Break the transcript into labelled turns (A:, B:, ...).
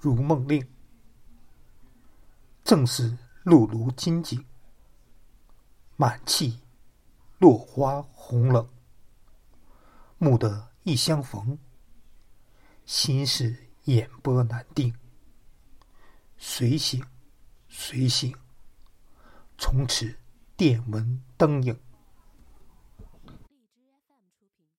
A: 如梦令。正是露如金井，满气落花红冷。蓦得一相逢，心事眼波难定。随醒，随醒，从此电文灯影。